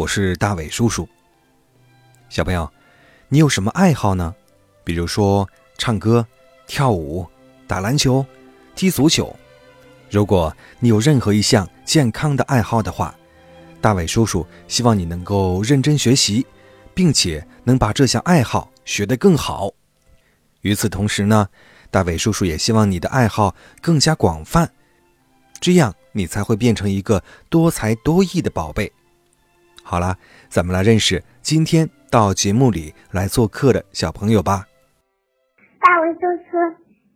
我是大伟叔叔。小朋友，你有什么爱好呢？比如说唱歌、跳舞、打篮球、踢足球。如果你有任何一项健康的爱好的话，大伟叔叔希望你能够认真学习，并且能把这项爱好学得更好。与此同时呢，大伟叔叔也希望你的爱好更加广泛。这样，你才会变成一个多才多艺的宝贝。好了，咱们来认识今天到节目里来做客的小朋友吧。大伟叔叔，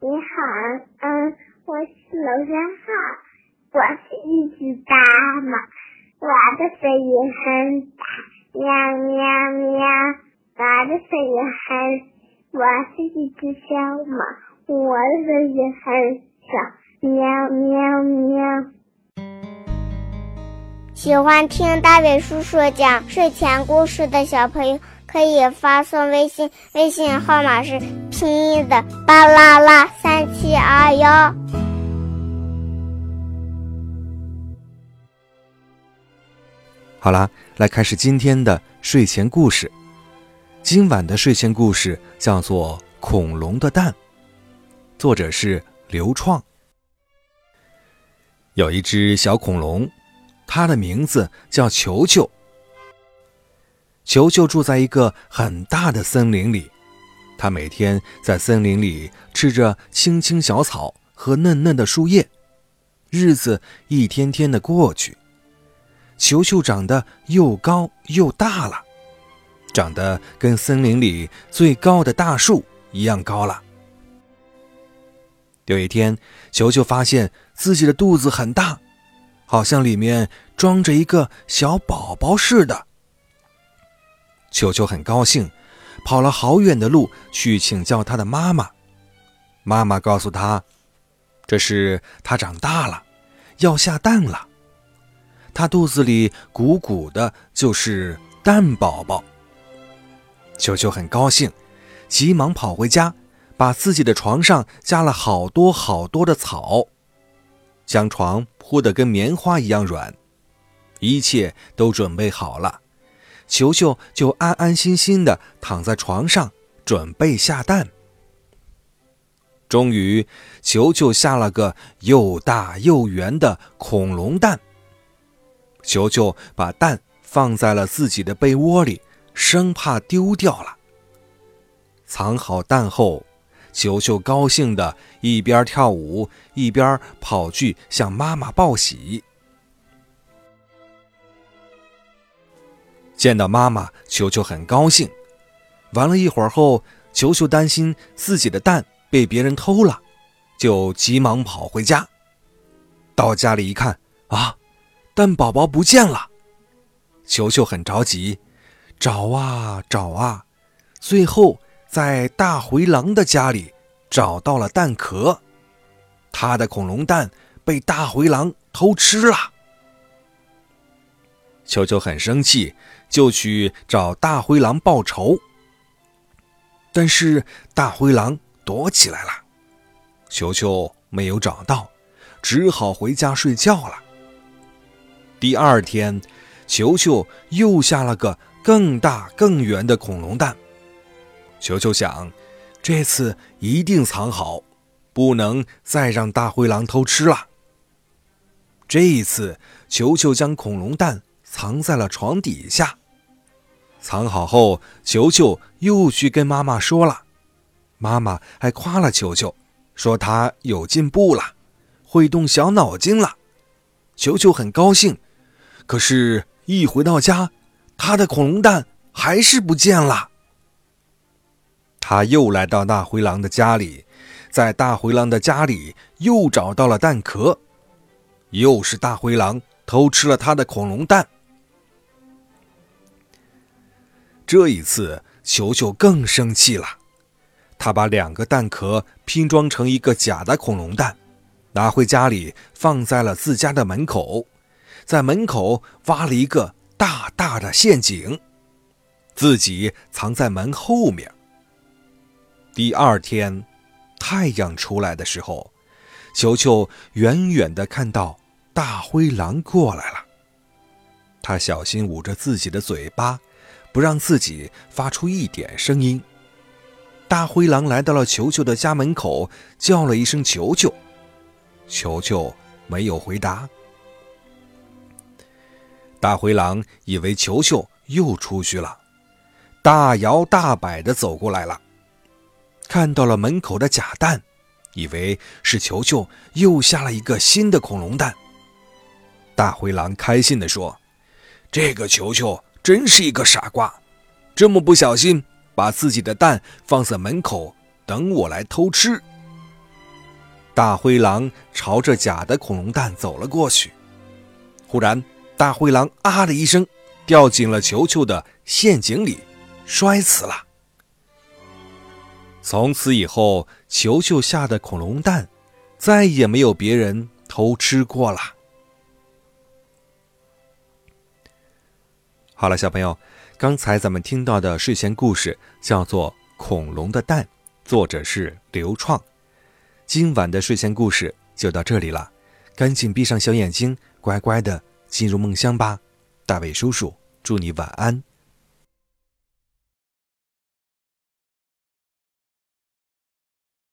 你好，嗯，我是娄山浩，我是一只大猫，我的声音很大，喵喵喵，我的声音很，我是一只小猫，我的声音很小。喵喵喵！喜欢听大伟叔叔讲睡前故事的小朋友，可以发送微信，微信号码是拼音的巴啦啦三七二幺。好啦，来开始今天的睡前故事。今晚的睡前故事叫做《恐龙的蛋》，作者是刘创。有一只小恐龙，它的名字叫球球。球球住在一个很大的森林里，它每天在森林里吃着青青小草和嫩嫩的树叶。日子一天天的过去，球球长得又高又大了，长得跟森林里最高的大树一样高了。有一天，球球发现自己的肚子很大，好像里面装着一个小宝宝似的。球球很高兴，跑了好远的路去请教他的妈妈。妈妈告诉他，这是他长大了，要下蛋了。他肚子里鼓鼓的，就是蛋宝宝。球球很高兴，急忙跑回家。把自己的床上加了好多好多的草，将床铺得跟棉花一样软，一切都准备好了，球球就安安心心的躺在床上准备下蛋。终于，球球下了个又大又圆的恐龙蛋。球球把蛋放在了自己的被窝里，生怕丢掉了。藏好蛋后。球球高兴的一边跳舞，一边跑去向妈妈报喜。见到妈妈，球球很高兴。玩了一会儿后，球球担心自己的蛋被别人偷了，就急忙跑回家。到家里一看，啊，蛋宝宝不见了！球球很着急，找啊找啊，最后。在大灰狼的家里找到了蛋壳，他的恐龙蛋被大灰狼偷吃了。球球很生气，就去找大灰狼报仇。但是大灰狼躲起来了，球球没有找到，只好回家睡觉了。第二天，球球又下了个更大更圆的恐龙蛋。球球想，这次一定藏好，不能再让大灰狼偷吃了。这一次，球球将恐龙蛋藏在了床底下。藏好后，球球又去跟妈妈说了，妈妈还夸了球球，说他有进步了，会动小脑筋了。球球很高兴，可是，一回到家，他的恐龙蛋还是不见了。他又来到大灰狼的家里，在大灰狼的家里又找到了蛋壳，又是大灰狼偷吃了他的恐龙蛋。这一次，球球更生气了。他把两个蛋壳拼装成一个假的恐龙蛋，拿回家里放在了自家的门口，在门口挖了一个大大的陷阱，自己藏在门后面。第二天，太阳出来的时候，球球远远地看到大灰狼过来了。他小心捂着自己的嘴巴。不让自己发出一点声音。大灰狼来到了球球的家门口，叫了一声“球球”，球球没有回答。大灰狼以为球球又出去了，大摇大摆地走过来了，看到了门口的假蛋，以为是球球又下了一个新的恐龙蛋。大灰狼开心地说：“这个球球。”真是一个傻瓜，这么不小心把自己的蛋放在门口，等我来偷吃。大灰狼朝着假的恐龙蛋走了过去，忽然，大灰狼啊的一声，掉进了球球的陷阱里，摔死了。从此以后，球球下的恐龙蛋再也没有别人偷吃过了。好了，小朋友，刚才咱们听到的睡前故事叫做《恐龙的蛋》，作者是刘创。今晚的睡前故事就到这里了，赶紧闭上小眼睛，乖乖的进入梦乡吧。大伟叔叔祝你晚安。